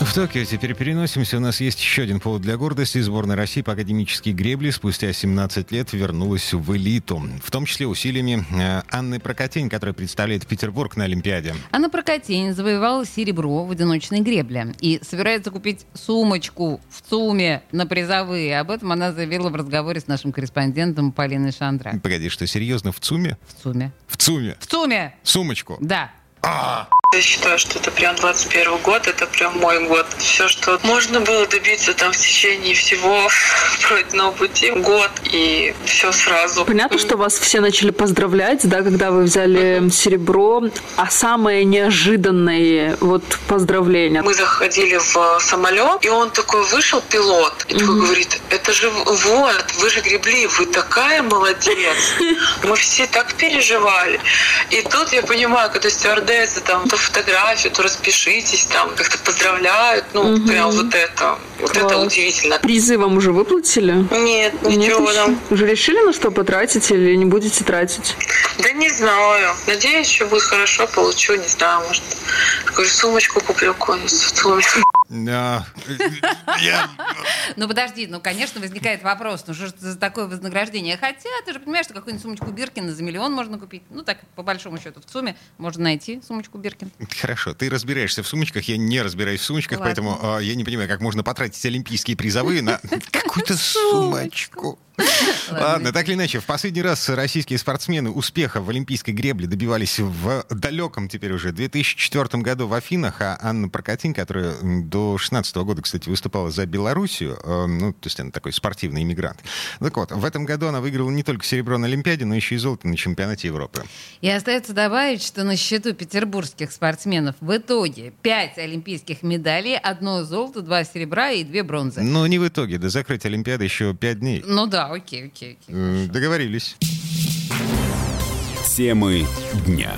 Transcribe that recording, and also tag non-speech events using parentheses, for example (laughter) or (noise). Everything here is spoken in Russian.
В Токио теперь переносимся. У нас есть еще один повод для гордости. Сборная России по академической гребле спустя 17 лет вернулась в элиту. В том числе усилиями э, Анны Прокотень, которая представляет Петербург на Олимпиаде. Анна Прокотень завоевала серебро в одиночной гребле и собирается купить сумочку в ЦУМе на призовые. Об этом она заявила в разговоре с нашим корреспондентом Полиной Шандра. Погоди, что, серьезно, в ЦУМе? В ЦУМе. В ЦУМе? В ЦУМе! Сумочку? Да. Я считаю, что это прям 21 год, это прям мой год. Все, что можно было добиться там в течение всего (laughs) пройденного пути, год и все сразу. Понятно, что вас все начали поздравлять, да, когда вы взяли серебро, а самое неожиданное вот поздравление. Мы заходили в самолет, и он такой вышел, пилот, и такой говорит, это же вот, вы же гребли, вы такая молодец. (laughs) Мы все так переживали. И тут я понимаю, когда стюардессы там то фотографию, то распишитесь, там как-то поздравляют, ну, Мгм. прям вот это. Вот это Класс. удивительно. Призы вам уже выплатили? Нет, Нет ничего еще? там. Уже решили, на что потратить или не будете тратить? Да не знаю. Надеюсь, что будет хорошо, получу, не знаю, может. Какую сумочку куплю какую-нибудь ЦУМе. Да. (laughs) Я- Ну подожди, ну конечно возникает вопрос, ну что ж это за такое вознаграждение? Хотя ты же понимаешь, что какую-нибудь сумочку Биркина за миллион можно купить. Ну так, по большому счету, в ЦУМе можно найти сумочку Биркин. Хорошо, ты разбираешься в сумочках, я не разбираюсь в сумочках, Ладно. поэтому а, я не понимаю, как можно потратить олимпийские призовые на (laughs) какую-то сумочку. Ладно, так или иначе, в последний раз российские спортсмены успеха в олимпийской гребле добивались в далеком теперь уже 2004 году в Афинах, а Анна Прокатин, которая до 16 года, кстати, выступала за Белоруссию, э, ну, то есть она такой спортивный иммигрант. Так вот, в этом году она выиграла не только серебро на Олимпиаде, но еще и золото на чемпионате Европы. И остается добавить, что на счету петербургских спортсменов в итоге 5 олимпийских медалей, одно золото, два серебра и две бронзы. Но не в итоге, до закрытия Олимпиады еще 5 дней. Ну да, окей, окей, окей. Договорились. Темы дня.